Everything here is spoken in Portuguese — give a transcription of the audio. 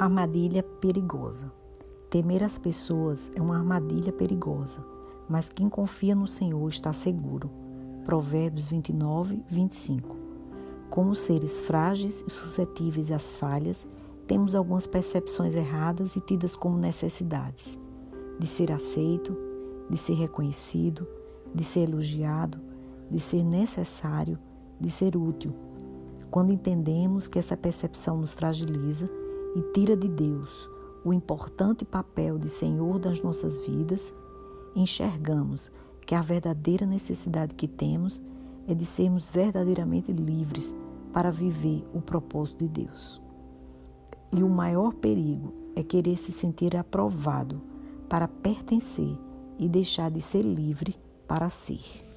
Armadilha perigosa. Temer as pessoas é uma armadilha perigosa, mas quem confia no Senhor está seguro. Provérbios 29, 25. Como seres frágeis e suscetíveis às falhas, temos algumas percepções erradas e tidas como necessidades de ser aceito, de ser reconhecido, de ser elogiado, de ser necessário, de ser útil. Quando entendemos que essa percepção nos fragiliza e tira de Deus o importante papel de Senhor das nossas vidas, enxergamos que a verdadeira necessidade que temos é de sermos verdadeiramente livres para viver o propósito de Deus. E o maior perigo é querer se sentir aprovado para pertencer e deixar de ser livre para ser.